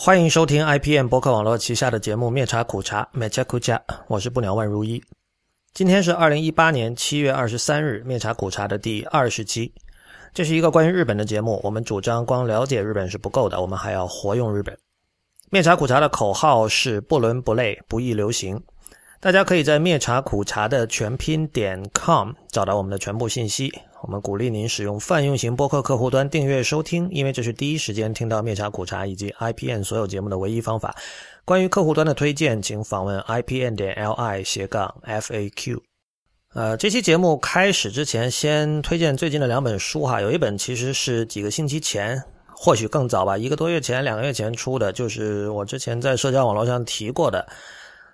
欢迎收听 IPM 博客网络旗下的节目《灭茶苦茶》灭茶苦茶，我是不鸟万如一。今天是二零一八年七月二十三日，《灭茶苦茶》的第二十期。这是一个关于日本的节目。我们主张光了解日本是不够的，我们还要活用日本。灭茶苦茶的口号是不伦不类，不易流行。大家可以在灭茶苦茶的全拼点 com 找到我们的全部信息。我们鼓励您使用泛用型播客客户端订阅收听，因为这是第一时间听到灭茶苦茶以及 IPN 所有节目的唯一方法。关于客户端的推荐，请访问 IPN 点 LI 斜杠 FAQ。呃，这期节目开始之前，先推荐最近的两本书哈。有一本其实是几个星期前，或许更早吧，一个多月前、两个月前出的，就是我之前在社交网络上提过的。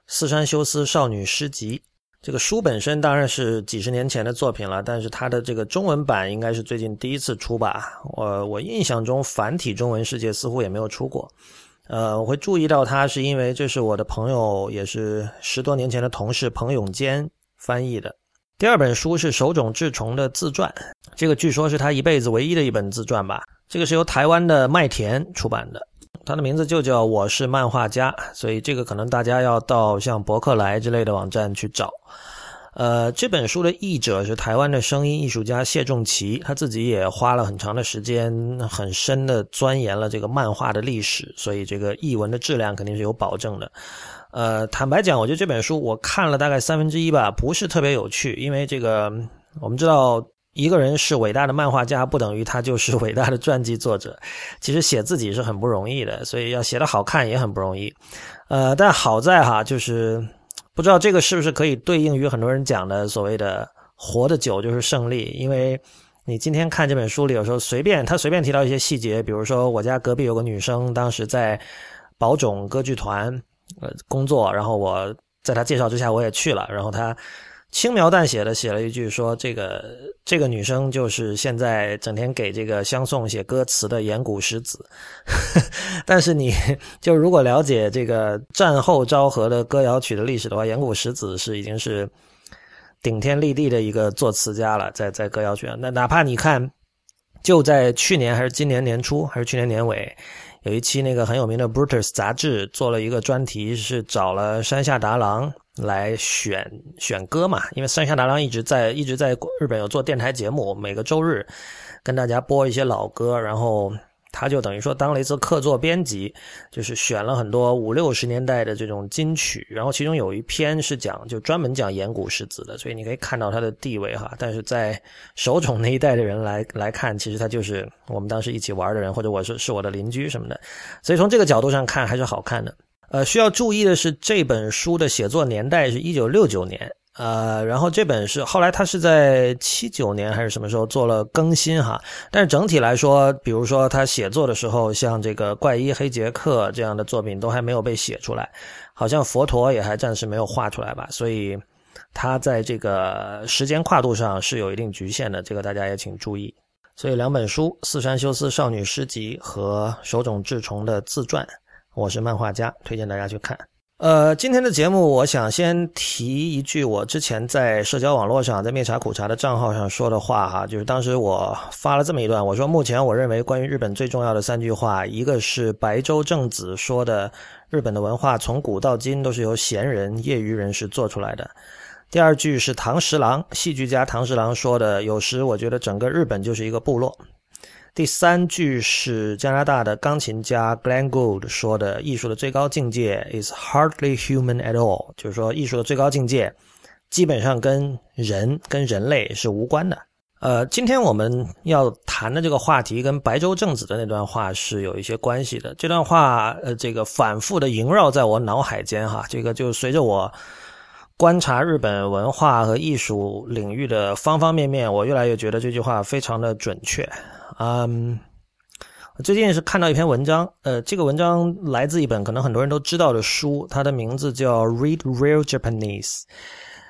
四山修斯少女诗集，这个书本身当然是几十年前的作品了，但是它的这个中文版应该是最近第一次出吧？我我印象中繁体中文世界似乎也没有出过。呃，我会注意到它是因为这是我的朋友，也是十多年前的同事彭永坚翻译的。第二本书是手冢治虫的自传，这个据说是他一辈子唯一的一本自传吧？这个是由台湾的麦田出版的。他的名字就叫我是漫画家，所以这个可能大家要到像博客来之类的网站去找。呃，这本书的译者是台湾的声音艺术家谢仲奇，他自己也花了很长的时间，很深的钻研了这个漫画的历史，所以这个译文的质量肯定是有保证的。呃，坦白讲，我觉得这本书我看了大概三分之一吧，不是特别有趣，因为这个我们知道。一个人是伟大的漫画家，不等于他就是 伟大的传记作者。其实写自己是很不容易的，所以要写的好看也很不容易。呃，但好在哈，就是不知道这个是不是可以对应于很多人讲的所谓的“活得久就是胜利”。因为你今天看这本书里，有时候随便他随便提到一些细节，比如说我家隔壁有个女生，当时在宝冢歌剧团呃工作，然后我在他介绍之下我也去了，然后他。轻描淡写的写了一句说：“这个这个女生就是现在整天给这个相送写歌词的岩谷石子。”但是你就如果了解这个战后昭和的歌谣曲的历史的话，岩谷石子是已经是顶天立地的一个作词家了，在在歌谣曲。那哪怕你看，就在去年还是今年年初还是去年年尾，有一期那个很有名的《Brutus》杂志做了一个专题，是找了山下达郎。来选选歌嘛，因为山下达郎一直在一直在日本有做电台节目，每个周日跟大家播一些老歌，然后他就等于说当了一次客座编辑，就是选了很多五六十年代的这种金曲，然后其中有一篇是讲就专门讲岩谷石子的，所以你可以看到他的地位哈。但是在手冢那一代的人来来看，其实他就是我们当时一起玩的人，或者我是是我的邻居什么的，所以从这个角度上看还是好看的。呃，需要注意的是，这本书的写作年代是一九六九年，呃，然后这本是后来他是在七九年还是什么时候做了更新哈，但是整体来说，比如说他写作的时候，像这个怪医黑杰克这样的作品都还没有被写出来，好像佛陀也还暂时没有画出来吧，所以他在这个时间跨度上是有一定局限的，这个大家也请注意。所以两本书，四山修斯少女诗集和手冢治虫的自传。我是漫画家，推荐大家去看。呃，今天的节目，我想先提一句我之前在社交网络上，在灭茶苦茶的账号上说的话哈，就是当时我发了这么一段，我说目前我认为关于日本最重要的三句话，一个是白洲正子说的，日本的文化从古到今都是由闲人、业余人士做出来的；第二句是唐十郎，戏剧家唐十郎说的，有时我觉得整个日本就是一个部落。第三句是加拿大的钢琴家 Glenn Gould 说的：“艺术的最高境界 is hardly human at all。”就是说，艺术的最高境界基本上跟人、跟人类是无关的。呃，今天我们要谈的这个话题跟白洲正子的那段话是有一些关系的。这段话，呃，这个反复的萦绕在我脑海间，哈，这个就随着我观察日本文化和艺术领域的方方面面，我越来越觉得这句话非常的准确。嗯，最近是看到一篇文章，呃，这个文章来自一本可能很多人都知道的书，它的名字叫《Read Real Japanese》。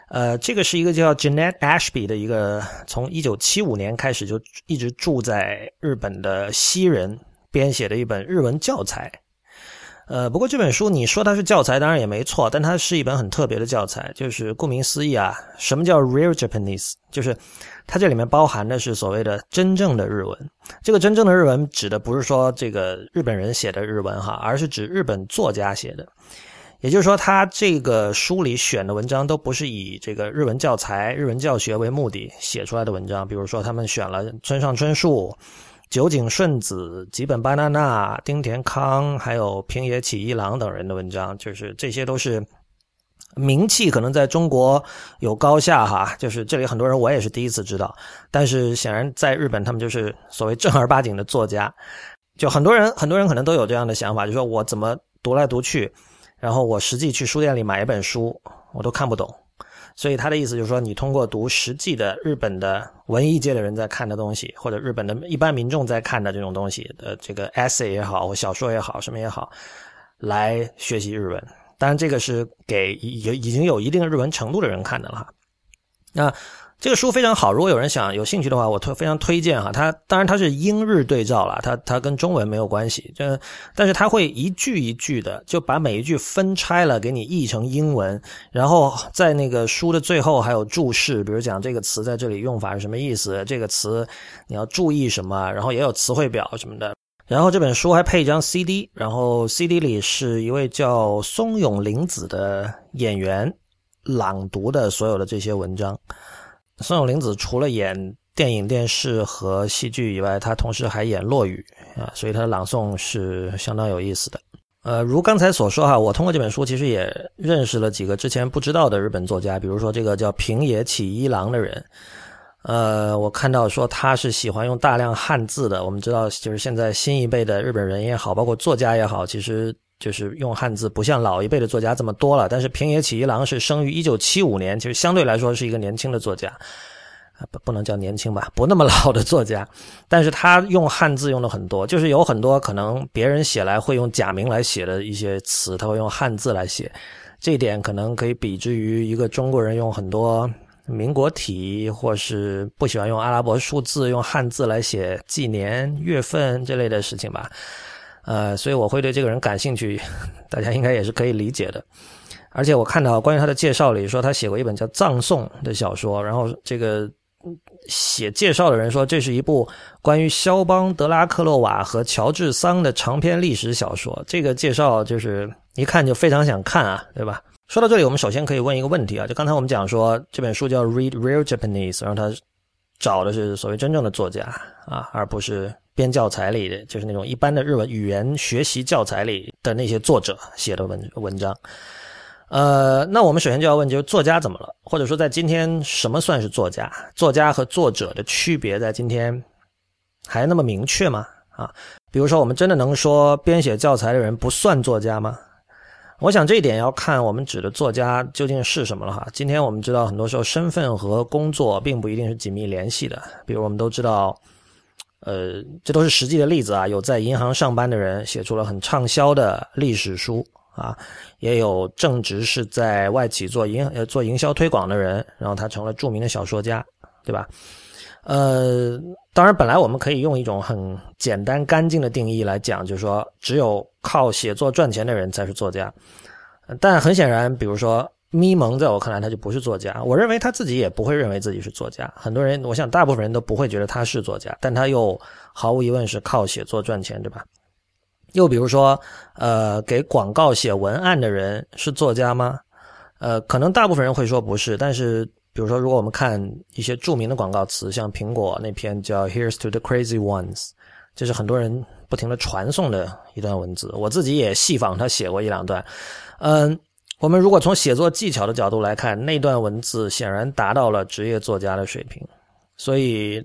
呃，这个是一个叫 Janet Ashby 的一个从一九七五年开始就一直住在日本的西人编写的一本日文教材。呃，不过这本书你说它是教材，当然也没错，但它是一本很特别的教材。就是顾名思义啊，什么叫 real Japanese？就是它这里面包含的是所谓的真正的日文。这个真正的日文指的不是说这个日本人写的日文哈，而是指日本作家写的。也就是说，他这个书里选的文章都不是以这个日文教材、日文教学为目的写出来的文章。比如说，他们选了村上春树。酒井顺子、吉本巴纳纳、丁田康，还有平野启一郎等人的文章，就是这些都是名气可能在中国有高下哈。就是这里很多人我也是第一次知道，但是显然在日本他们就是所谓正儿八经的作家。就很多人很多人可能都有这样的想法，就说我怎么读来读去，然后我实际去书店里买一本书，我都看不懂。所以他的意思就是说，你通过读实际的日本的文艺界的人在看的东西，或者日本的一般民众在看的这种东西的这个 essay 也好，或小说也好，什么也好，来学习日文。当然，这个是给有已经有一定日文程度的人看的了。那。这个书非常好，如果有人想有兴趣的话，我推非常推荐哈。它当然它是英日对照了，它它跟中文没有关系。这但是它会一句一句的就把每一句分拆了，给你译成英文，然后在那个书的最后还有注释，比如讲这个词在这里用法是什么意思，这个词你要注意什么，然后也有词汇表什么的。然后这本书还配一张 CD，然后 CD 里是一位叫松永玲子的演员朗读的所有的这些文章。松永玲子除了演电影、电视和戏剧以外，她同时还演落语啊，所以她的朗诵是相当有意思的。呃，如刚才所说哈，我通过这本书其实也认识了几个之前不知道的日本作家，比如说这个叫平野启一郎的人。呃，我看到说他是喜欢用大量汉字的。我们知道，就是现在新一辈的日本人也好，包括作家也好，其实就是用汉字不像老一辈的作家这么多了。但是平野启一郎是生于一九七五年，其实相对来说是一个年轻的作家，不不能叫年轻吧，不那么老的作家。但是他用汉字用的很多，就是有很多可能别人写来会用假名来写的一些词，他会用汉字来写。这一点可能可以比之于一个中国人用很多。民国体，或是不喜欢用阿拉伯数字，用汉字来写纪年、月份这类的事情吧。呃，所以我会对这个人感兴趣，大家应该也是可以理解的。而且我看到关于他的介绍里说，他写过一本叫《葬送》的小说，然后这个写介绍的人说，这是一部关于肖邦、德拉克洛瓦和乔治桑的长篇历史小说。这个介绍就是一看就非常想看啊，对吧？说到这里，我们首先可以问一个问题啊，就刚才我们讲说这本书叫《Read Real Japanese》，然后他找的是所谓真正的作家啊，而不是编教材里的，就是那种一般的日文语言学习教材里的那些作者写的文文章。呃，那我们首先就要问，就是作家怎么了？或者说，在今天什么算是作家？作家和作者的区别在今天还那么明确吗？啊，比如说，我们真的能说编写教材的人不算作家吗？我想这一点要看我们指的作家究竟是什么了哈。今天我们知道，很多时候身份和工作并不一定是紧密联系的。比如我们都知道，呃，这都是实际的例子啊。有在银行上班的人写出了很畅销的历史书啊，也有正职是在外企做营呃做营销推广的人，然后他成了著名的小说家，对吧？呃，当然，本来我们可以用一种很简单干净的定义来讲，就是说，只有靠写作赚钱的人才是作家。但很显然，比如说咪蒙，在我看来，他就不是作家。我认为他自己也不会认为自己是作家。很多人，我想大部分人都不会觉得他是作家，但他又毫无疑问是靠写作赚钱，对吧？又比如说，呃，给广告写文案的人是作家吗？呃，可能大部分人会说不是，但是。比如说，如果我们看一些著名的广告词，像苹果那篇叫 “Here's to the crazy ones”，这是很多人不停的传颂的一段文字。我自己也细仿他写过一两段。嗯，我们如果从写作技巧的角度来看，那段文字显然达到了职业作家的水平。所以，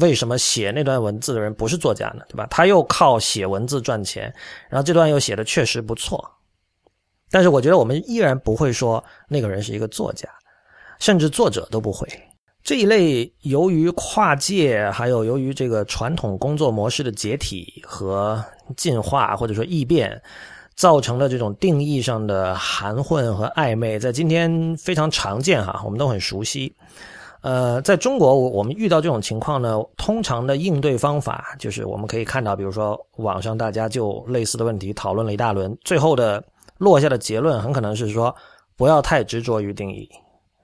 为什么写那段文字的人不是作家呢？对吧？他又靠写文字赚钱，然后这段又写的确实不错。但是，我觉得我们依然不会说那个人是一个作家。甚至作者都不会这一类，由于跨界，还有由于这个传统工作模式的解体和进化，或者说异变，造成的这种定义上的含混和暧昧，在今天非常常见哈，我们都很熟悉。呃，在中国，我我们遇到这种情况呢，通常的应对方法就是我们可以看到，比如说网上大家就类似的问题讨论了一大轮，最后的落下的结论很可能是说不要太执着于定义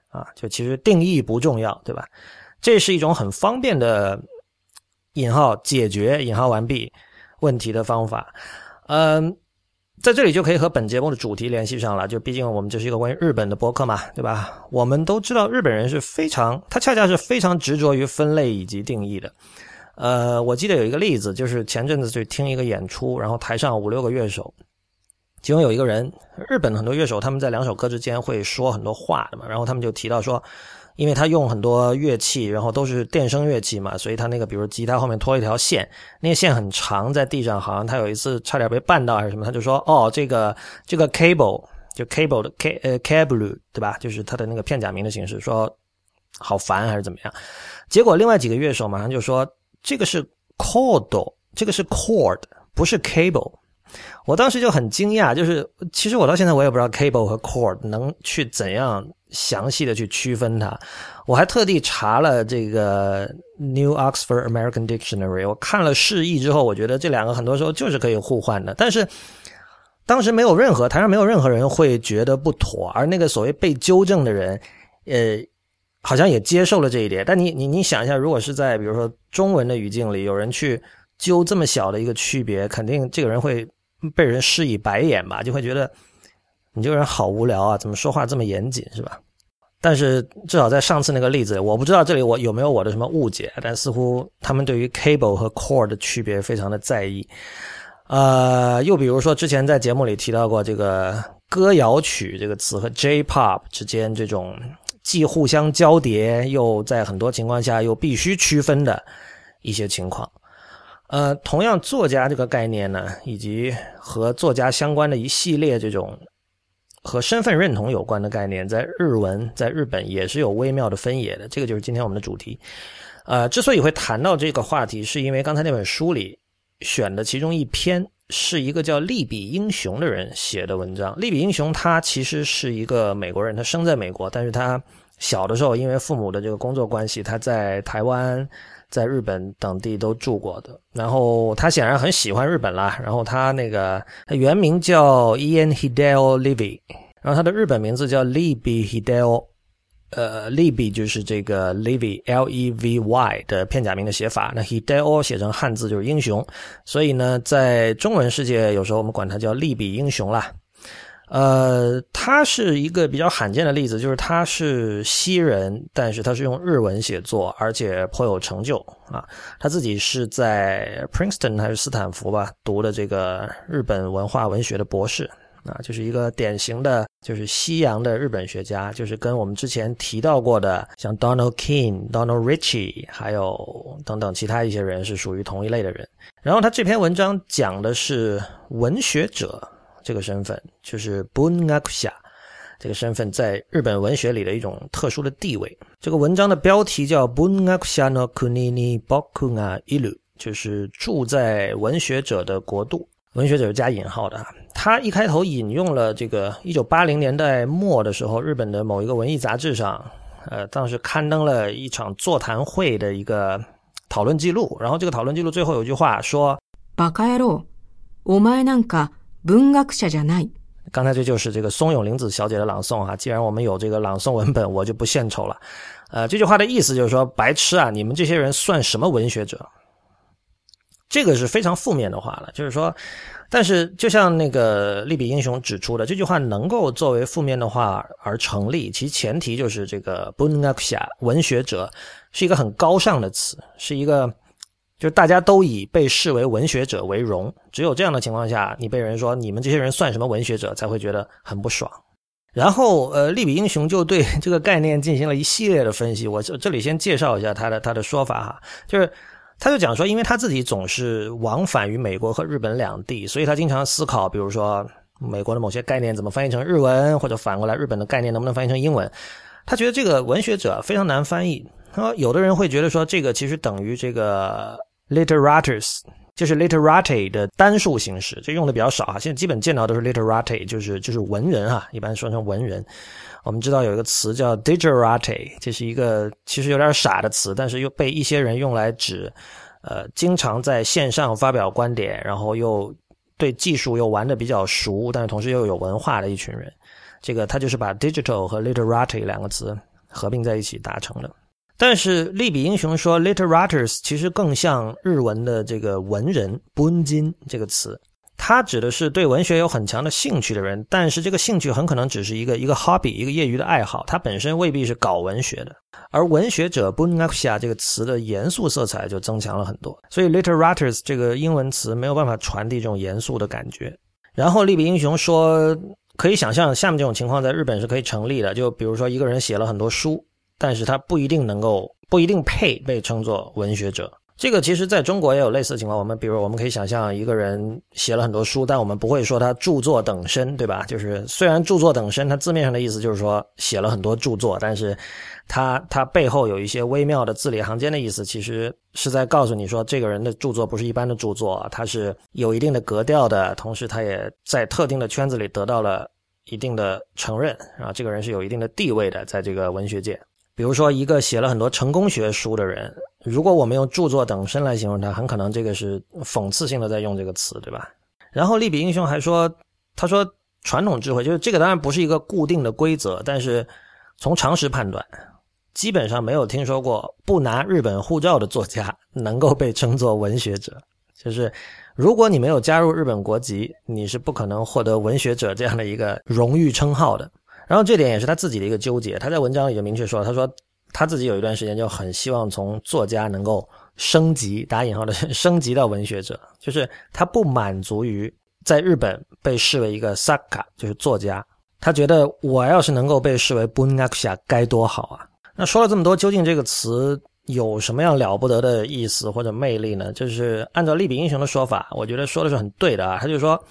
啊，就其实定义不重要，对吧？这是一种很方便的引号解决引号完毕问题的方法，嗯。在这里就可以和本节目的主题联系上了，就毕竟我们这是一个关于日本的博客嘛，对吧？我们都知道日本人是非常，他恰恰是非常执着于分类以及定义的。呃，我记得有一个例子，就是前阵子去听一个演出，然后台上五六个乐手，其中有一个人，日本很多乐手他们在两首歌之间会说很多话的嘛，然后他们就提到说。因为他用很多乐器，然后都是电声乐器嘛，所以他那个比如吉他后面拖一条线，那个线很长，在地上好像他有一次差点被绊到还是什么，他就说：“哦，这个这个 cable 就 cable 的 c 呃 cable 对吧？就是他的那个片假名的形式，说好烦还是怎么样？”结果另外几个乐手马上就说：“这个是 cord，这个是 cord，不是 cable。”我当时就很惊讶，就是其实我到现在我也不知道 cable 和 cord 能去怎样。详细的去区分它，我还特地查了这个 New Oxford American Dictionary，我看了释义之后，我觉得这两个很多时候就是可以互换的。但是当时没有任何台上没有任何人会觉得不妥，而那个所谓被纠正的人，呃，好像也接受了这一点。但你你你想一下，如果是在比如说中文的语境里，有人去纠这么小的一个区别，肯定这个人会被人施以白眼吧，就会觉得你这个人好无聊啊，怎么说话这么严谨，是吧？但是至少在上次那个例子，我不知道这里我有没有我的什么误解，但似乎他们对于 cable 和 cord 的区别非常的在意。呃，又比如说之前在节目里提到过这个歌谣曲这个词和 J-pop 之间这种既互相交叠，又在很多情况下又必须区分的一些情况。呃，同样作家这个概念呢，以及和作家相关的一系列这种。和身份认同有关的概念，在日文在日本也是有微妙的分野的。这个就是今天我们的主题。呃，之所以会谈到这个话题，是因为刚才那本书里选的其中一篇是一个叫利比英雄的人写的文章。利比英雄他其实是一个美国人，他生在美国，但是他小的时候因为父母的这个工作关系，他在台湾。在日本等地都住过的，然后他显然很喜欢日本啦。然后他那个他原名叫 Ian Hideo Levy，然后他的日本名字叫 Levy Hideo，呃，Levy 就是这个 Levy L E V Y 的片假名的写法。那 Hideo 写成汉字就是英雄，所以呢，在中文世界有时候我们管他叫利比英雄啦。呃，他是一个比较罕见的例子，就是他是西人，但是他是用日文写作，而且颇有成就啊。他自己是在 Princeton 还是斯坦福吧读的这个日本文化文学的博士啊，就是一个典型的，就是西洋的日本学家，就是跟我们之前提到过的像 Donald King、Donald Ritchie，还有等等其他一些人是属于同一类的人。然后他这篇文章讲的是文学者。这个身份就是 Bunakusha，这个身份在日本文学里的一种特殊的地位。这个文章的标题叫 Bunakusha no Kuni ni Boku ga Iru，就是住在文学者的国度。文学者是加引号的。他一开头引用了这个一九八零年代末的时候，日本的某一个文艺杂志上，呃，当时刊登了一场座谈会的一个讨论记录。然后这个讨论记录最后有句话说：“バカ野郎，お前なんか。” 文学者じゃない。刚才这就是这个松永玲子小姐的朗诵哈。既然我们有这个朗诵文本，我就不献丑了。呃，这句话的意思就是说，白痴啊，你们这些人算什么文学者？这个是非常负面的话了。就是说，但是就像那个利比英雄指出的，这句话能够作为负面的话而成立，其前提就是这个文学者文学者是一个很高尚的词，是一个。 就是大家都以被视为文学者为荣，只有这样的情况下，你被人说你们这些人算什么文学者，才会觉得很不爽。然后，呃，利比英雄就对 这个概念进行了一系列的分析。我这这里先介绍一下他的他的说法哈，就是他就讲说，因为他自己总是往返于美国和日本两地，所以他经常思考，比如说美国的某些概念怎么翻译成日文，或者反过来日本的概念能不能翻译成英文。他觉得这个文学者非常难翻译。他说有的人会觉得说这个其实等于这个 literators，就是 literati 的单数形式，这用的比较少啊。现在基本见到都是 literati，就是就是文人哈，一般说成文人。我们知道有一个词叫 digerati，这是一个其实有点傻的词，但是又被一些人用来指，呃，经常在线上发表观点，然后又对技术又玩的比较熟，但是同时又有文化的一群人。这个他就是把 digital 和 literati 两个词合并在一起达成的。但是利比英雄说 literators 其实更像日文的这个文人 bunjin 这个词，它指的是对文学有很强的兴趣的人，但是这个兴趣很可能只是一个一个 hobby 一个业余的爱好，它本身未必是搞文学的。而文学者 b u n a k s h a 这个词的严肃色彩就增强了很多，所以 literators 这个英文词没有办法传递这种严肃的感觉。然后利比英雄说，可以想象下面这种情况在日本是可以成立的，就比如说一个人写了很多书。但是他不一定能够，不一定配被称作文学者。这个其实在中国也有类似的情况。我们比如我们可以想象一个人写了很多书，但我们不会说他著作等身，对吧？就是虽然著作等身，它字面上的意思就是说写了很多著作，但是他他背后有一些微妙的字里行间的意思，其实是在告诉你说，这个人的著作不是一般的著作，他是有一定的格调的，同时他也在特定的圈子里得到了一定的承认，啊，这个人是有一定的地位的，在这个文学界。比如说，一个写了很多成功学书的人，如果我们用著作等身来形容他，很可能这个是讽刺性的在用这个词，对吧？然后利比英雄还说，他说传统智慧就是这个，当然不是一个固定的规则，但是从常识判断，基本上没有听说过不拿日本护照的作家能够被称作文学者。就是如果你没有加入日本国籍，你是不可能获得文学者这样的一个荣誉称号的。然后这点也是他自己的一个纠结，他在文章里就明确说了，他说他自己有一段时间就很希望从作家能够升级（打引号的 升级）到文学者，就是他不满足于在日本被视为一个 saka，就是作家，他觉得我要是能够被视为 bunaksha 该多好啊！那说了这么多，究竟这个词有什么样了不得的意思或者魅力呢？就是按照利比英雄的说法，我觉得说的是很对的啊，他就说。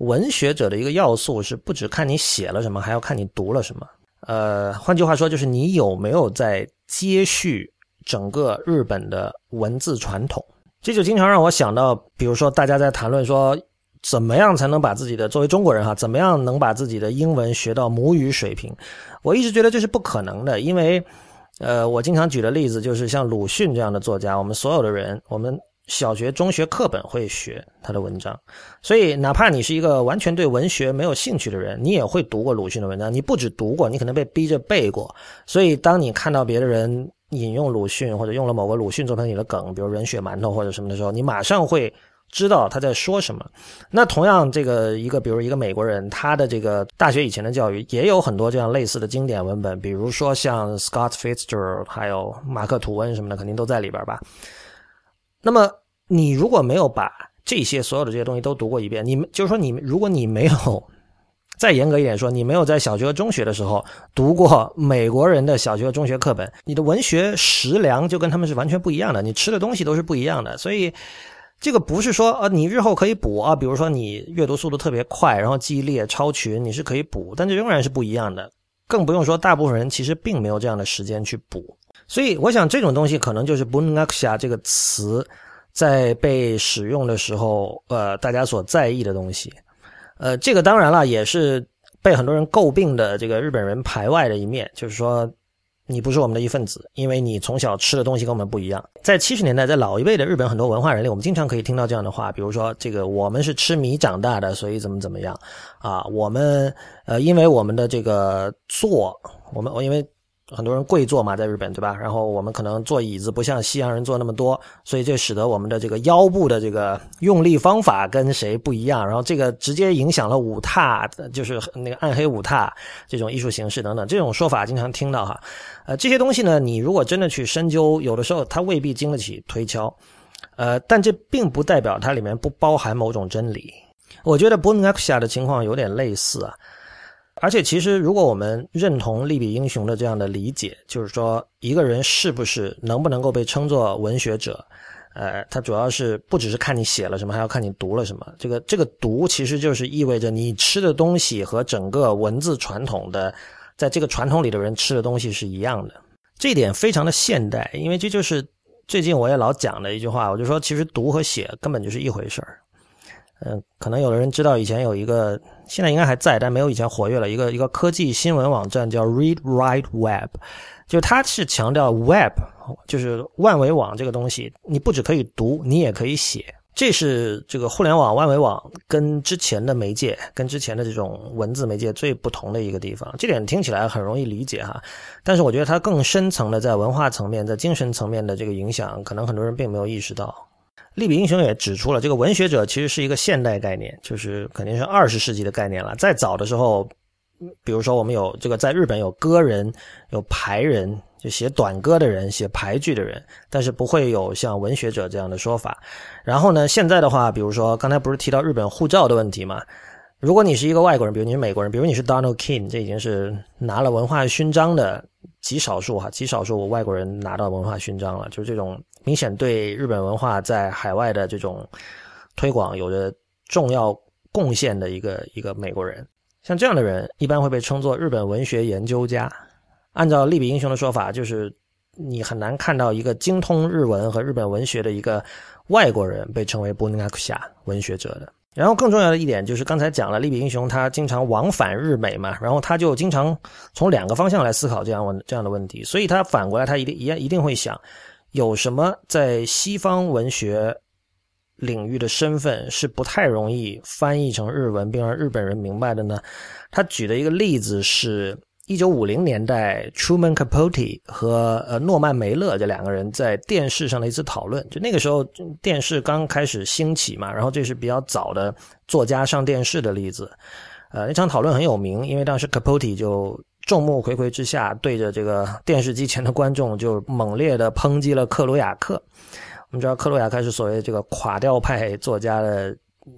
文学者的一个要素是不只看你写了什么，还要看你读了什么。呃，换句话说，就是你有没有在接续整个日本的文字传统。这就经常让我想到，比如说大家在谈论说，怎么样才能把自己的作为中国人哈，怎么样能把自己的英文学到母语水平？我一直觉得这是不可能的，因为，呃，我经常举的例子就是像鲁迅这样的作家，我们所有的人，我们。小学、中学课本会学他的文章，所以哪怕你是一个完全对文学没有兴趣的人，你也会读过鲁迅的文章。你不止读过，你可能被逼着背过。所以，当你看到别的人引用鲁迅或者用了某个鲁迅作品里的梗，比如人血馒头或者什么的时候，你马上会知道他在说什么。那同样，这个一个比如一个美国人，他的这个大学以前的教育也有很多这样类似的经典文本，比如说像 Scott Fitzgerald 还有马克吐温什么的，肯定都在里边吧。那么。你如果没有把这些所有的这些东西都读过一遍，你们就是说，你如果你没有再严格一点说，你没有在小学和中学的时候读过美国人的小学和中学课本，你的文学食粮就跟他们是完全不一样的，你吃的东西都是不一样的。所以，这个不是说啊，你日后可以补啊，比如说你阅读速度特别快，然后记忆力也超群，你是可以补，但这仍然是不一样的。更不用说大部分人其实并没有这样的时间去补。所以，我想这种东西可能就是 “bunaksha” 这个词。在被使用的时候，呃，大家所在意的东西，呃，这个当然了，也是被很多人诟病的这个日本人排外的一面，就是说你不是我们的一份子，因为你从小吃的东西跟我们不一样。在七十年代，在老一辈的日本很多文化人里，我们经常可以听到这样的话，比如说这个我们是吃米长大的，所以怎么怎么样啊？我们呃，因为我们的这个做，我们我因为。很多人跪坐嘛，在日本，对吧？然后我们可能坐椅子不像西洋人坐那么多，所以这使得我们的这个腰部的这个用力方法跟谁不一样。然后这个直接影响了舞踏，就是那个暗黑舞踏这种艺术形式等等。这种说法经常听到哈。呃，这些东西呢，你如果真的去深究，有的时候它未必经得起推敲。呃，但这并不代表它里面不包含某种真理。我觉得 b o n a k s h a 的情况有点类似啊。而且，其实如果我们认同利比英雄的这样的理解，就是说，一个人是不是能不能够被称作文学者，呃，他主要是不只是看你写了什么，还要看你读了什么。这个这个读，其实就是意味着你吃的东西和整个文字传统的，在这个传统里的人吃的东西是一样的。这一点非常的现代，因为这就是最近我也老讲的一句话，我就说其实读和写根本就是一回事儿。嗯，可能有的人知道以前有一个，现在应该还在，但没有以前活跃了。一个一个科技新闻网站叫 Read Write Web，就它是强调 Web，就是万维网这个东西，你不只可以读，你也可以写。这是这个互联网万维网跟之前的媒介、跟之前的这种文字媒介最不同的一个地方。这点听起来很容易理解哈，但是我觉得它更深层的在文化层面、在精神层面的这个影响，可能很多人并没有意识到。利比英雄也指出了，这个文学者其实是一个现代概念，就是肯定是二十世纪的概念了。再早的时候，比如说我们有这个在日本有歌人、有排人，就写短歌的人、写排剧的人，但是不会有像文学者这样的说法。然后呢，现在的话，比如说刚才不是提到日本护照的问题嘛？如果你是一个外国人，比如你是美国人，比如你是 Donald King，这已经是拿了文化勋章的极少数哈，极少数外国人拿到文化勋章了，就是这种。明显对日本文化在海外的这种推广有着重要贡献的一个一个美国人，像这样的人一般会被称作日本文学研究家。按照利比英雄的说法，就是你很难看到一个精通日文和日本文学的一个外国人被称为波尼纳克夏文学者的。然后更重要的一点就是刚才讲了，利比英雄他经常往返日美嘛，然后他就经常从两个方向来思考这样问这样的问题，所以他反过来他一定一一定会想。有什么在西方文学领域的身份是不太容易翻译成日文并让日本人明白的呢？他举的一个例子是1950年代，Truman Capote 和呃诺曼梅勒这两个人在电视上的一次讨论。就那个时候电视刚开始兴起嘛，然后这是比较早的作家上电视的例子。呃，那场讨论很有名，因为当时 Capote 就。众目睽睽之下，对着这个电视机前的观众就猛烈的抨击了克鲁亚克。我们知道克鲁亚克是所谓这个垮掉派作家的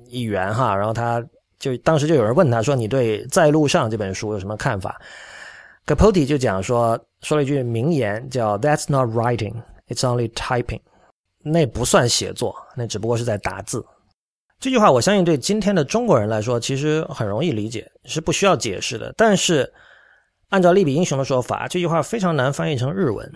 一员哈，然后他就当时就有人问他说：“你对《在路上》这本书有什么看法？”Capote 就讲说说了一句名言，叫 “That's not writing, it's only typing。”那不算写作，那只不过是在打字。这句话我相信对今天的中国人来说，其实很容易理解，是不需要解释的。但是按照利比英雄的说法，这句话非常难翻译成日文。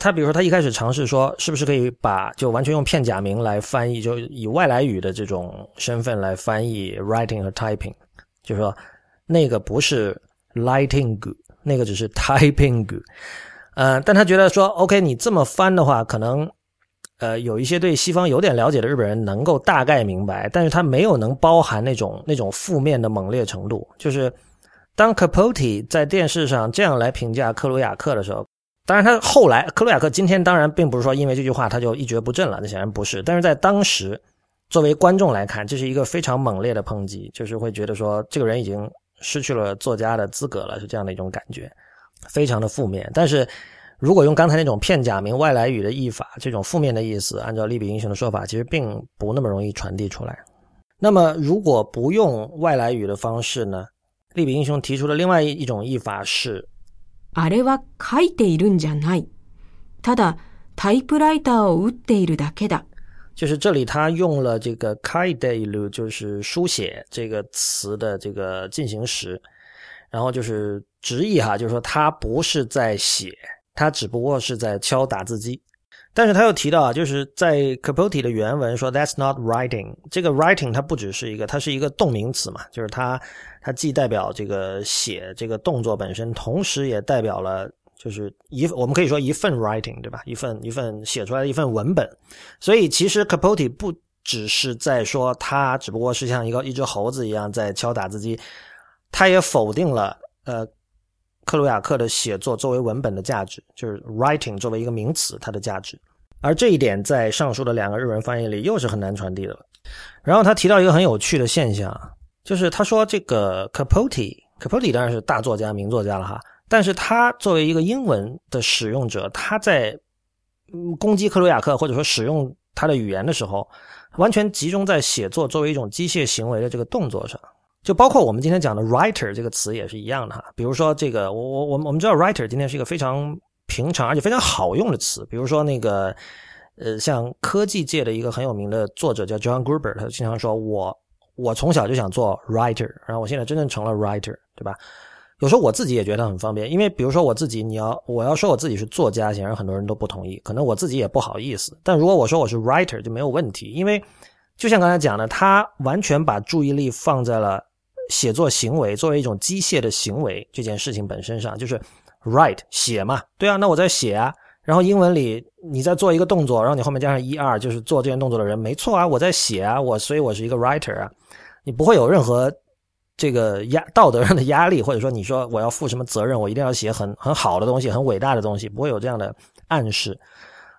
他比如说，他一开始尝试说，是不是可以把就完全用片假名来翻译，就以外来语的这种身份来翻译 writing 和 typing，就是说那个不是 lighting，那个只是 typing。呃，但他觉得说，OK，你这么翻的话，可能呃有一些对西方有点了解的日本人能够大概明白，但是他没有能包含那种那种负面的猛烈程度，就是。当 Capote 在电视上这样来评价克鲁亚克的时候，当然他后来克鲁亚克今天当然并不是说因为这句话他就一蹶不振了，那显然不是。但是在当时，作为观众来看，这是一个非常猛烈的抨击，就是会觉得说这个人已经失去了作家的资格了，是这样的一种感觉，非常的负面。但是如果用刚才那种片假名外来语的译法，这种负面的意思，按照利比英雄的说法，其实并不那么容易传递出来。那么如果不用外来语的方式呢？利比英雄提出的另外一种译法是：あれは書いているんじゃない。ただタイプライターを打っているだけだ。 就是这里他用了这个書いている，就是书写这个词的这个进行时，然后就是直译哈，就是说他不是在写，他只不过是在敲打字机。但是他又提到啊，就是在 Capote 的原文说 "That's not writing"，这个 writing 它不只是一个，它是一个动名词嘛，就是它它既代表这个写这个动作本身，同时也代表了 就是一我们可以说一份 writing 对吧？一份一份写出来的一份文本。所以其实 Capote 不只是在说他只不过是像一个一只猴子一样在敲打字机，他也否定了呃。克鲁亚克的写作作为文本的价值，就是 writing 作为一个名词它的价值，而这一点在上述的两个日文翻译里又是很难传递的。然后他提到一个很有趣的现象，就是他说这个 Capote，Capote 当然是大作家、名作家了哈，但是他作为一个英文的使用者，他在攻击克鲁亚克或者说使用他的语言的时候，完全集中在写作作为一种机械行为的这个动作上。就包括我们今天讲的 writer 这个词也是一样的哈。比如说这个，我我我们我们知道 writer 今天是一个非常平常而且非常好用的词。比如说那个，呃，像科技界的一个很有名的作者叫 John Gruber，他经常说我我从小就想做 writer，然后我现在真正成了 writer，对吧？有时候我自己也觉得很方便，因为比如说我自己，你要我要说我自己是作家，显然很多人都不同意，可能我自己也不好意思。但如果我说我是 writer 就没有问题，因为就像刚才讲的，他完全把注意力放在了写作行为作为一种机械的行为这件事情本身上，就是 write 写嘛，对啊，那我在写啊。然后英文里你在做一个动作，然后你后面加上一二，就是做这件动作的人，没错啊，我在写啊，我所以我是一个 writer 啊，你不会有任何。这个压道德上的压力，或者说你说我要负什么责任，我一定要写很很好的东西，很伟大的东西，不会有这样的暗示。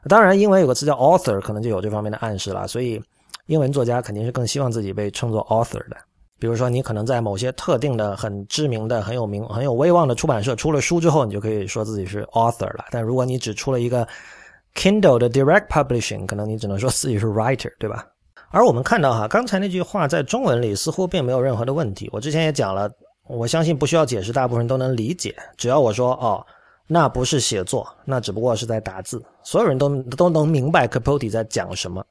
当然，英文有个词叫 author，可能就有这方面的暗示了。所以，英文作家肯定是更希望自己被称作 author 的。比如说，你可能在某些特定的、很知名的、很有名、很有威望的出版社出了书之后，你就可以说自己是 author 了。但如果你只出了一个 Kindle 的 direct publishing，可能你只能说自己是 writer，对吧？而我们看到哈，刚才那句话在中文里似乎并没有任何的问题。我之前也讲了，我相信不需要解释，大部分人都能理解。只要我说哦，那不是写作，那只不过是在打字，所有人都都能明白 Capote 在讲什么。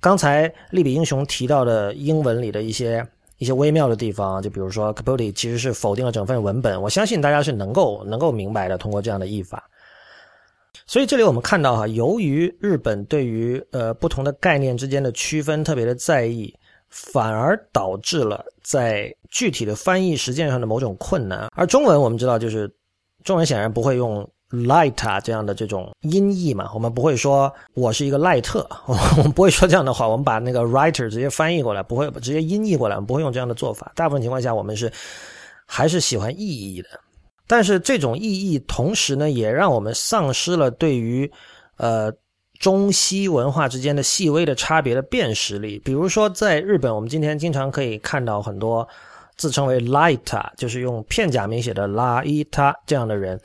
刚才利比英雄提到的英文里的一些一些微妙的地方，就比如说 Capote 其实是否定了整份文本，我相信大家是能够能够明白的，通过这样的译法。所以这里我们看到哈，由于日本对于呃不同的概念之间的区分特别的在意，反而导致了在具体的翻译实践上的某种困难。而中文我们知道，就是中文显然不会用 light 这样的这种音译嘛，我们不会说我是一个赖特，我们不会说这样的话，我们把那个 writer 直接翻译过来，不会直接音译过来，我们不会用这样的做法。大部分情况下，我们是还是喜欢意译的。但是这种意义，同时呢，也让我们丧失了对于，呃，中西文化之间的细微的差别的辨识力。比如说，在日本，我们今天经常可以看到很多自称为 light，就是用片假名写的拉伊他这样的人。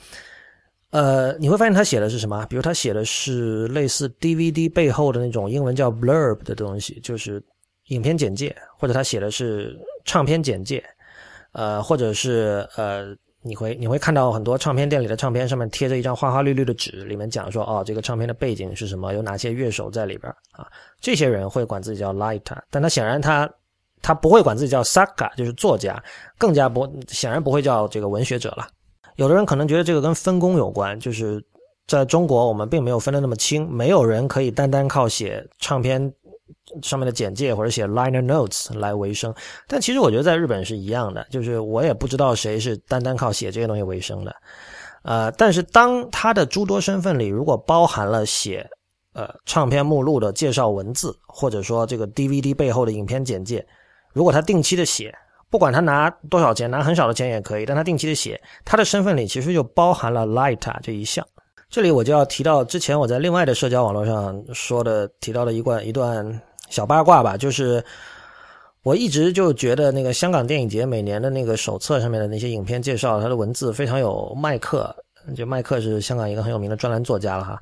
呃，你会发现他写的是什么？比如他写的是类似 DVD 背后的那种英文叫 blurb 的东西，就是影片简介，或者他写的是唱片简介，呃，或者是呃。你会你会看到很多唱片店里的唱片上面贴着一张花花绿绿的纸，里面讲说哦，这个唱片的背景是什么，有哪些乐手在里边啊？这些人会管自己叫 light，但他显然他他不会管自己叫 saka，就是作家，更加不显然不会叫这个文学者了。有的人可能觉得这个跟分工有关，就是在中国我们并没有分得那么清，没有人可以单单靠写唱片。上面的简介或者写 liner notes 来为生，但其实我觉得在日本是一样的，就是我也不知道谁是单单靠写这些东西为生的，呃，但是当他的诸多身份里如果包含了写呃唱片目录的介绍文字，或者说这个 DVD 背后的影片简介，如果他定期的写，不管他拿多少钱，拿很少的钱也可以，但他定期的写，他的身份里其实就包含了 light 这一项。这里我就要提到之前我在另外的社交网络上说的提到的一段一段小八卦吧，就是我一直就觉得那个香港电影节每年的那个手册上面的那些影片介绍，它的文字非常有麦克，就麦克是香港一个很有名的专栏作家了哈，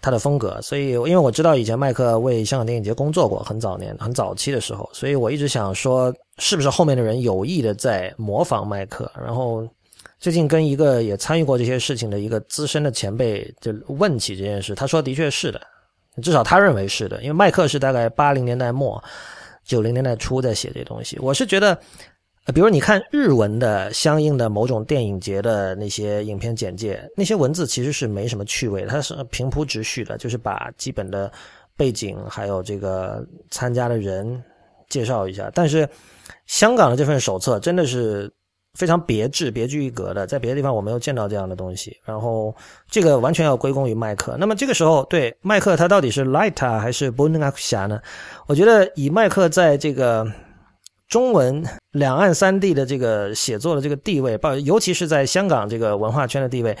他的风格，所以因为我知道以前麦克为香港电影节工作过，很早年很早期的时候，所以我一直想说是不是后面的人有意的在模仿麦克，然后。最近跟一个也参与过这些事情的一个资深的前辈就问起这件事，他说的确是的，至少他认为是的，因为麦克是大概八零年代末、九零年代初在写这东西。我是觉得，比如你看日文的相应的某种电影节的那些影片简介，那些文字其实是没什么趣味，它是平铺直叙的，就是把基本的背景还有这个参加的人介绍一下。但是香港的这份手册真的是。非常别致、别具一格的，在别的地方我没有见到这样的东西。然后这个完全要归功于麦克。那么这个时候，对麦克他到底是 light 还是 b o n a k s a 呢？我觉得以麦克在这个中文两岸三地的这个写作的这个地位，包尤其是在香港这个文化圈的地位，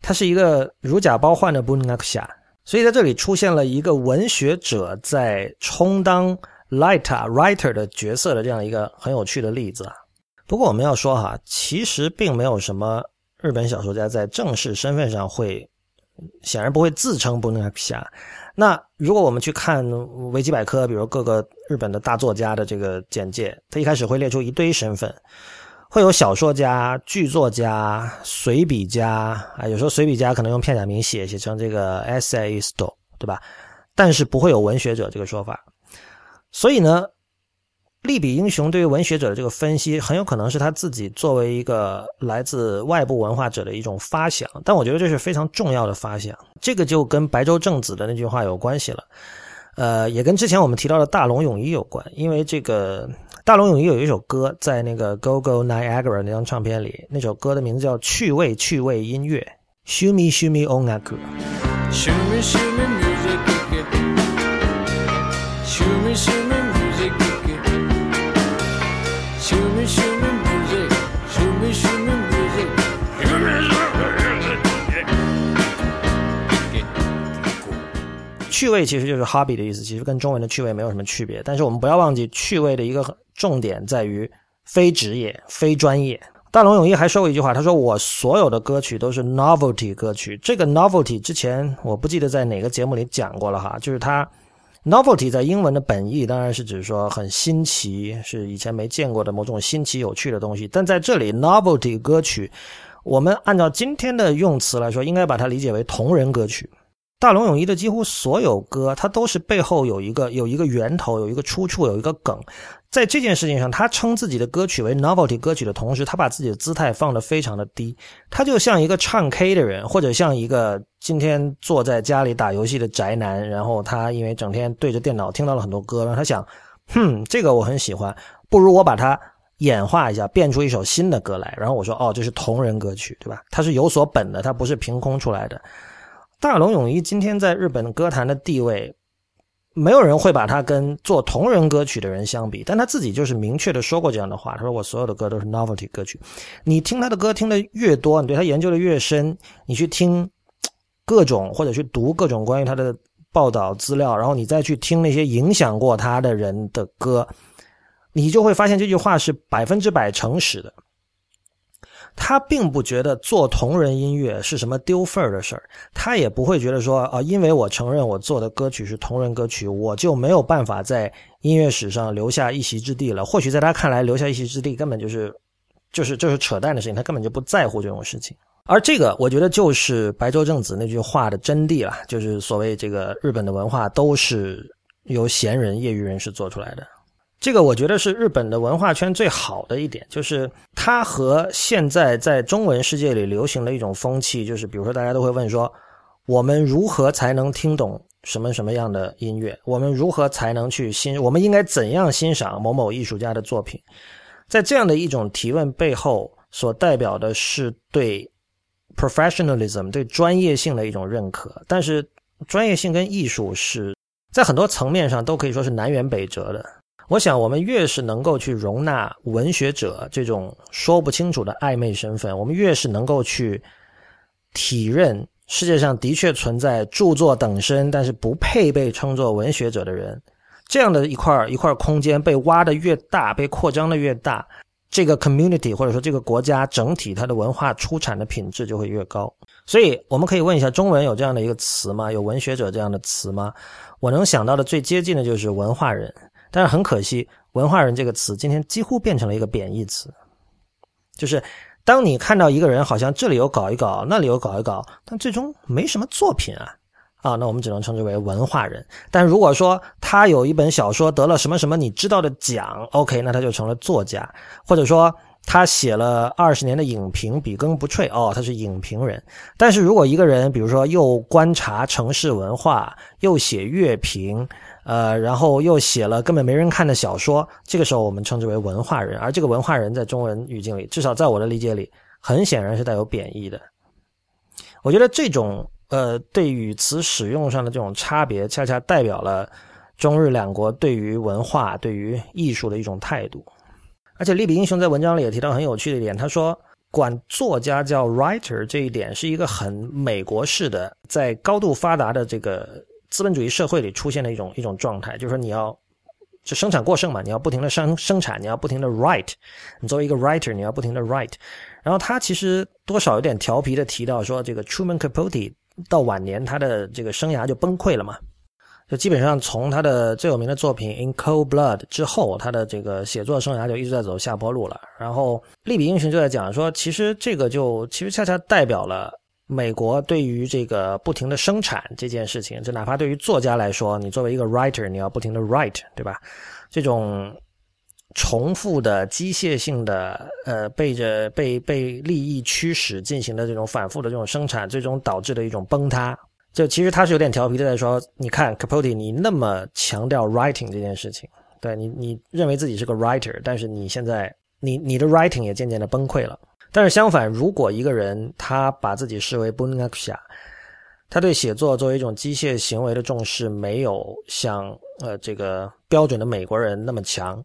他是一个如假包换的 b o n a k s a 所以在这里出现了一个文学者在充当 light writer 的角色的这样一个很有趣的例子啊。不过我们要说哈，其实并没有什么日本小说家在正式身份上会，显然不会自称不能下。那如果我们去看维基百科，比如各个日本的大作家的这个简介，他一开始会列出一堆身份，会有小说家、剧作家、随笔家啊，有时候随笔家可能用片假名写，写成这个 essayist，对吧？但是不会有文学者这个说法。所以呢？利比英雄对于文学者的这个分析，很有可能是他自己作为一个来自外部文化者的一种发想，但我觉得这是非常重要的发想。这个就跟白洲正子的那句话有关系了，呃，也跟之前我们提到的大龙泳衣有关，因为这个大龙泳衣有一首歌，在那个《Go Go Niagara》那张唱片里，那首歌的名字叫《趣味趣味音乐》，Shumi Shumi Onaku。趣味其实就是 hobby 的意思，其实跟中文的趣味没有什么区别。但是我们不要忘记，趣味的一个重点在于非职业、非专业。大龙泳衣还说过一句话，他说：“我所有的歌曲都是 novelty 歌曲。”这个 novelty 之前我不记得在哪个节目里讲过了哈，就是它 novelty 在英文的本意当然是指说很新奇，是以前没见过的某种新奇有趣的东西。但在这里 novelty 歌曲，我们按照今天的用词来说，应该把它理解为同人歌曲。大龙泳衣的几乎所有歌，它都是背后有一个有一个源头，有一个出处，有一个梗。在这件事情上，他称自己的歌曲为 novelty 歌曲的同时，他把自己的姿态放得非常的低。他就像一个唱 K 的人，或者像一个今天坐在家里打游戏的宅男。然后他因为整天对着电脑，听到了很多歌，然后他想，哼，这个我很喜欢，不如我把它演化一下，变出一首新的歌来。然后我说，哦，这是同人歌曲，对吧？它是有所本的，它不是凭空出来的。大龙泳衣今天在日本歌坛的地位，没有人会把他跟做同人歌曲的人相比，但他自己就是明确的说过这样的话。他说：“我所有的歌都是 novelty 歌曲。你听他的歌听的越多，你对他研究的越深，你去听各种或者去读各种关于他的报道资料，然后你再去听那些影响过他的人的歌，你就会发现这句话是百分之百诚实的。”他并不觉得做同人音乐是什么丢份儿的事儿，他也不会觉得说啊，因为我承认我做的歌曲是同人歌曲，我就没有办法在音乐史上留下一席之地了。或许在他看来，留下一席之地根本就是，就是就是扯淡的事情，他根本就不在乎这种事情。而这个，我觉得就是白洲正子那句话的真谛了，就是所谓这个日本的文化都是由闲人、业余人士做出来的。这个我觉得是日本的文化圈最好的一点，就是它和现在在中文世界里流行的一种风气，就是比如说大家都会问说，我们如何才能听懂什么什么样的音乐？我们如何才能去欣？我们应该怎样欣赏某某艺术家的作品？在这样的一种提问背后，所代表的是对 professionalism 对专业性的一种认可。但是专业性跟艺术是在很多层面上都可以说是南辕北辙的。我想，我们越是能够去容纳文学者这种说不清楚的暧昧身份，我们越是能够去体认世界上的确存在著作等身，但是不配被称作文学者的人。这样的一块一块空间被挖的越大，被扩张的越大，这个 community 或者说这个国家整体它的文化出产的品质就会越高。所以，我们可以问一下：中文有这样的一个词吗？有文学者这样的词吗？我能想到的最接近的就是文化人。但是很可惜，“文化人”这个词今天几乎变成了一个贬义词。就是当你看到一个人好像这里有搞一搞，那里有搞一搞，但最终没什么作品啊，啊，那我们只能称之为文化人。但如果说他有一本小说得了什么什么你知道的奖，OK，那他就成了作家，或者说。他写了二十年的影评，笔耕不辍哦，他是影评人。但是如果一个人，比如说又观察城市文化，又写乐评，呃，然后又写了根本没人看的小说，这个时候我们称之为文化人。而这个文化人在中文语境里，至少在我的理解里，很显然是带有贬义的。我觉得这种呃对语词使用上的这种差别，恰恰代表了中日两国对于文化、对于艺术的一种态度。而且利比英雄在文章里也提到很有趣的一点，他说管作家叫 writer 这一点是一个很美国式的，在高度发达的这个资本主义社会里出现的一种一种状态，就是说你要就生产过剩嘛，你要不停的生生产，你要不停的 write，你作为一个 writer，你要不停的 write。然后他其实多少有点调皮的提到说，这个 Truman Capote 到晚年他的这个生涯就崩溃了嘛。就基本上从他的最有名的作品《In Cold Blood》之后，他的这个写作生涯就一直在走下坡路了。然后《利比英雄》就在讲说，其实这个就其实恰恰代表了美国对于这个不停的生产这件事情。就哪怕对于作家来说，你作为一个 writer，你要不停的 write，对吧？这种重复的机械性的，呃，被着被被利益驱使进行的这种反复的这种生产，最终导致的一种崩塌。就其实他是有点调皮的在说，你看 Capote，你那么强调 writing 这件事情，对你你认为自己是个 writer，但是你现在你你的 writing 也渐渐的崩溃了。但是相反，如果一个人他把自己视为 b u n a k s h a 他对写作作为一种机械行为的重视没有像呃这个标准的美国人那么强。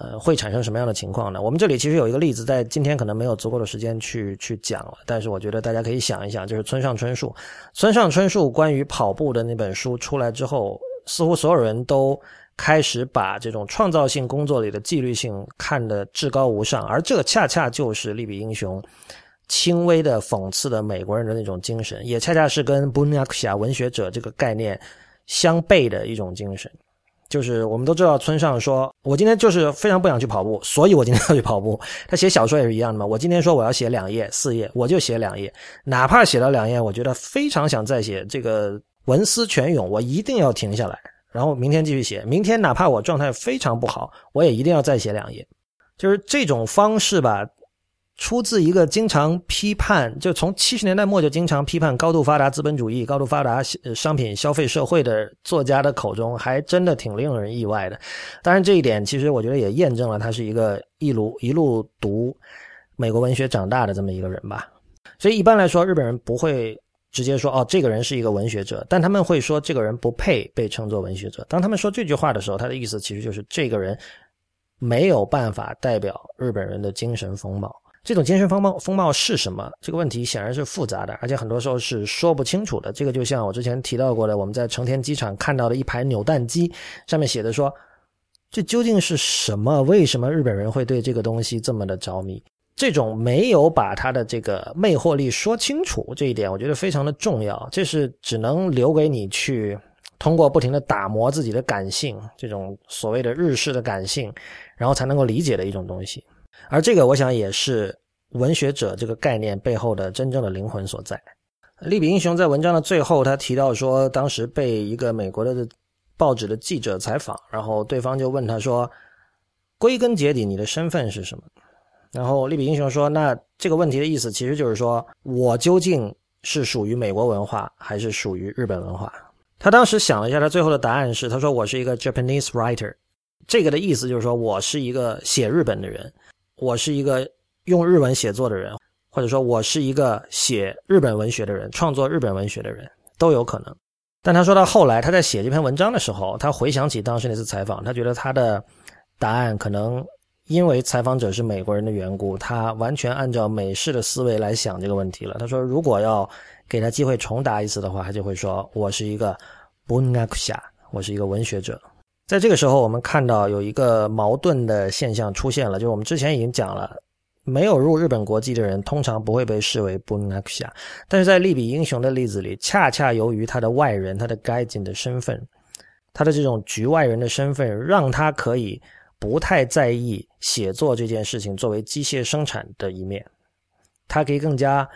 呃，会产生什么样的情况呢？我们这里其实有一个例子，在今天可能没有足够的时间去去讲了，但是我觉得大家可以想一想，就是村上春树。村上春树关于跑步的那本书出来之后，似乎所有人都开始把这种创造性工作里的纪律性看得至高无上，而这个恰恰就是《利比英雄》轻微的讽刺的美国人的那种精神，也恰恰是跟 b u n a k s h a 文学者这个概念相悖的一种精神。就是我们都知道，村上说：“我今天就是非常不想去跑步，所以我今天要去跑步。”他写小说也是一样的嘛。我今天说我要写两页、四页，我就写两页，哪怕写了两页，我觉得非常想再写，这个文思泉涌，我一定要停下来，然后明天继续写。明天哪怕我状态非常不好，我也一定要再写两页。就是这种方式吧。出自一个经常批判，就从七十年代末就经常批判高度发达资本主义、高度发达商品消费社会的作家的口中，还真的挺令人意外的。当然，这一点其实我觉得也验证了他是一个一路一路读美国文学长大的这么一个人吧。所以一般来说，日本人不会直接说哦，这个人是一个文学者，但他们会说这个人不配被称作文学者。当他们说这句话的时候，他的意思其实就是这个人没有办法代表日本人的精神风貌。这种精神风貌风貌是什么？这个问题显然是复杂的，而且很多时候是说不清楚的。这个就像我之前提到过的，我们在成田机场看到的一排扭蛋机，上面写的说，这究竟是什么？为什么日本人会对这个东西这么的着迷？这种没有把它的这个魅惑力说清楚，这一点我觉得非常的重要。这是只能留给你去通过不停的打磨自己的感性，这种所谓的日式的感性，然后才能够理解的一种东西。而这个，我想也是文学者这个概念背后的真正的灵魂所在。利比英雄在文章的最后，他提到说，当时被一个美国的报纸的记者采访，然后对方就问他说：“归根结底，你的身份是什么？”然后利比英雄说：“那这个问题的意思，其实就是说我究竟是属于美国文化，还是属于日本文化？”他当时想了一下，他最后的答案是：“他说我是一个 Japanese writer。”这个的意思就是说我是一个写日本的人。我是一个用日文写作的人，或者说我是一个写日本文学的人，创作日本文学的人都有可能。但他说到后来，他在写这篇文章的时候，他回想起当时那次采访，他觉得他的答案可能因为采访者是美国人的缘故，他完全按照美式的思维来想这个问题了。他说，如果要给他机会重答一次的话，他就会说：“我是一个 b u n a k s h a 我是一个文学者。”在这个时候，我们看到有一个矛盾的现象出现了，就是我们之前已经讲了，没有入日本国籍的人通常不会被视为 b u n a k s h a 但是在利比英雄的例子里，恰恰由于他的外人，他的该进的身份，他的这种局外人的身份，让他可以不太在意写作这件事情作为机械生产的一面，他可以更加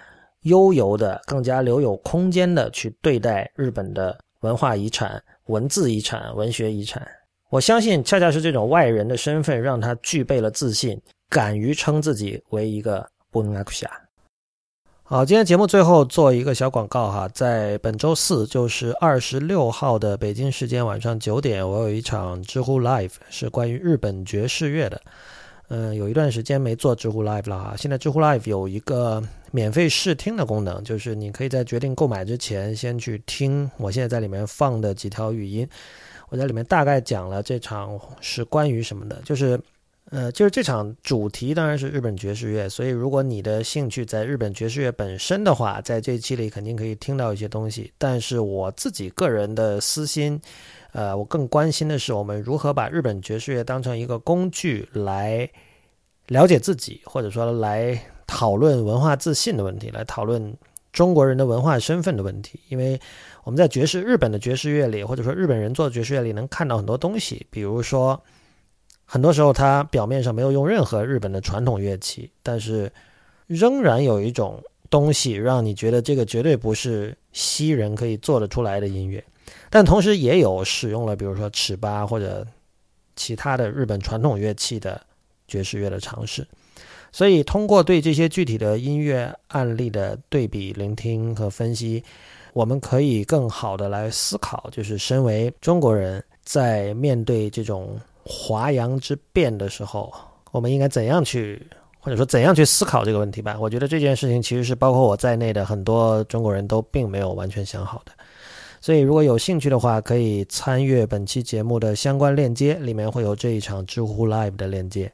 悠游的、更加留有空间的去对待日本的文化遗产、文字遗产、文学遗产。我相信，恰恰是这种外人的身份，让他具备了自信，敢于称自己为一个布纳克夏。好，今天节目最后做一个小广告哈，在本周四，就是二十六号的北京时间晚上九点，我有一场知乎 Live，是关于日本爵士乐的。嗯，有一段时间没做知乎 Live 了哈，现在知乎 Live 有一个免费试听的功能，就是你可以在决定购买之前，先去听我现在在里面放的几条语音。我在里面大概讲了这场是关于什么的，就是，呃，就是这场主题当然是日本爵士乐，所以如果你的兴趣在日本爵士乐本身的话，在这一期里肯定可以听到一些东西。但是我自己个人的私心，呃，我更关心的是我们如何把日本爵士乐当成一个工具来了解自己，或者说来讨论文化自信的问题，来讨论中国人的文化身份的问题，因为。我们在爵士日本的爵士乐里，或者说日本人做爵士乐里，能看到很多东西。比如说，很多时候他表面上没有用任何日本的传统乐器，但是仍然有一种东西让你觉得这个绝对不是西人可以做得出来的音乐。但同时也有使用了，比如说尺八或者。其他的日本传统乐器的爵士乐的尝试。所以，通过对这些具体的音乐案例的对比、聆听和分析，我们可以更好的来思考，就是身为中国人在面对这种华洋之变的时候，我们应该怎样去，或者说怎样去思考这个问题吧。我觉得这件事情其实是包括我在内的很多中国人都并没有完全想好的。所以，如果有兴趣的话，可以参阅本期节目的相关链接，里面会有这一场知乎 Live 的链接。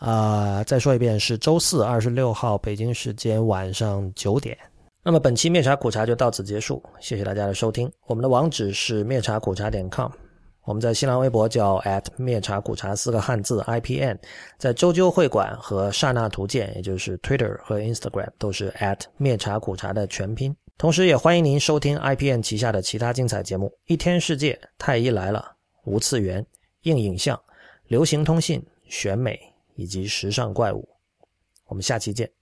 啊，再说一遍，是周四二十六号北京时间晚上九点。那么本期灭茶苦茶就到此结束，谢谢大家的收听。我们的网址是灭茶苦茶点 com，我们在新浪微博叫 at 灭茶苦茶四个汉字 IPN，在周究会馆和刹那图鉴，也就是 Twitter 和 Instagram 都是 at 灭茶苦茶的全拼。同时也欢迎您收听 IPN 旗下的其他精彩节目：一天世界、太医来了、无次元、硬影像、流行通信、选美。以及时尚怪物，我们下期见。